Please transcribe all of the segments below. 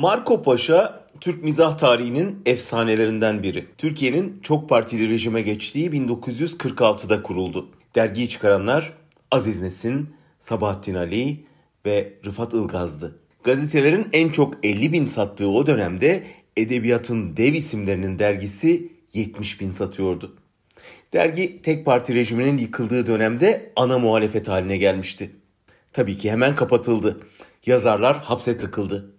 Marco Paşa Türk mizah tarihinin efsanelerinden biri. Türkiye'nin çok partili rejime geçtiği 1946'da kuruldu. Dergiyi çıkaranlar Aziz Nesin, Sabahattin Ali ve Rıfat Ilgaz'dı. Gazetelerin en çok 50 bin sattığı o dönemde edebiyatın dev isimlerinin dergisi 70 bin satıyordu. Dergi tek parti rejiminin yıkıldığı dönemde ana muhalefet haline gelmişti. Tabii ki hemen kapatıldı. Yazarlar hapse tıkıldı.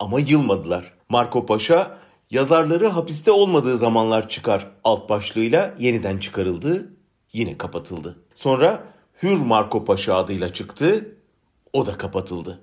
Ama yılmadılar. Marco Paşa yazarları hapiste olmadığı zamanlar çıkar alt başlığıyla yeniden çıkarıldı, yine kapatıldı. Sonra Hür Marco Paşa adıyla çıktı, o da kapatıldı.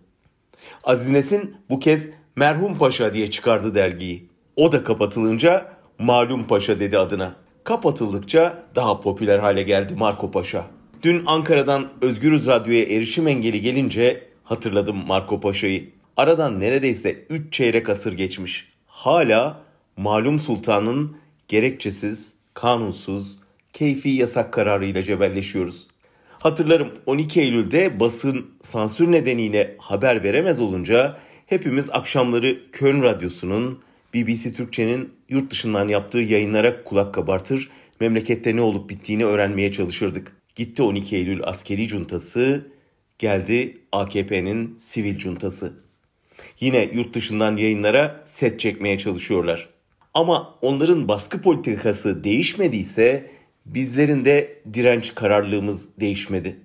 Aziz Nesin bu kez Merhum Paşa diye çıkardı dergiyi. O da kapatılınca Malum Paşa dedi adına. Kapatıldıkça daha popüler hale geldi Marco Paşa. Dün Ankara'dan Özgürüz Radyo'ya erişim engeli gelince hatırladım Marco Paşa'yı. Aradan neredeyse 3 çeyrek asır geçmiş. Hala malum sultanın gerekçesiz, kanunsuz, keyfi yasak kararıyla cebelleşiyoruz. Hatırlarım 12 Eylül'de basın sansür nedeniyle haber veremez olunca hepimiz akşamları Köln Radyosu'nun BBC Türkçe'nin yurt dışından yaptığı yayınlara kulak kabartır, memlekette ne olup bittiğini öğrenmeye çalışırdık. Gitti 12 Eylül askeri cuntası, geldi AKP'nin sivil cuntası. Yine yurt dışından yayınlara set çekmeye çalışıyorlar. Ama onların baskı politikası değişmediyse bizlerin de direnç kararlılığımız değişmedi.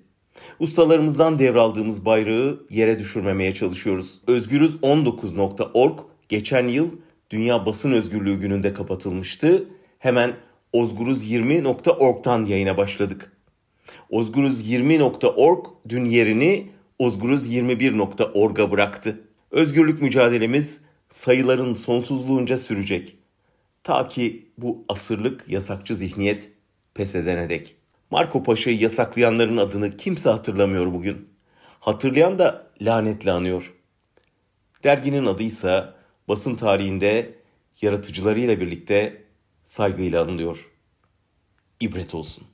Ustalarımızdan devraldığımız bayrağı yere düşürmemeye çalışıyoruz. Özgürüz19.org geçen yıl Dünya Basın Özgürlüğü gününde kapatılmıştı. Hemen ozguruz20.org'dan yayına başladık. Ozguruz20.org dün yerini ozguruz21.org'a bıraktı. Özgürlük mücadelemiz sayıların sonsuzluğunca sürecek. Ta ki bu asırlık yasakçı zihniyet pes edene dek. Marco Paşa'yı yasaklayanların adını kimse hatırlamıyor bugün. Hatırlayan da lanetle anıyor. Derginin adıysa basın tarihinde yaratıcılarıyla birlikte saygıyla anılıyor. İbret olsun.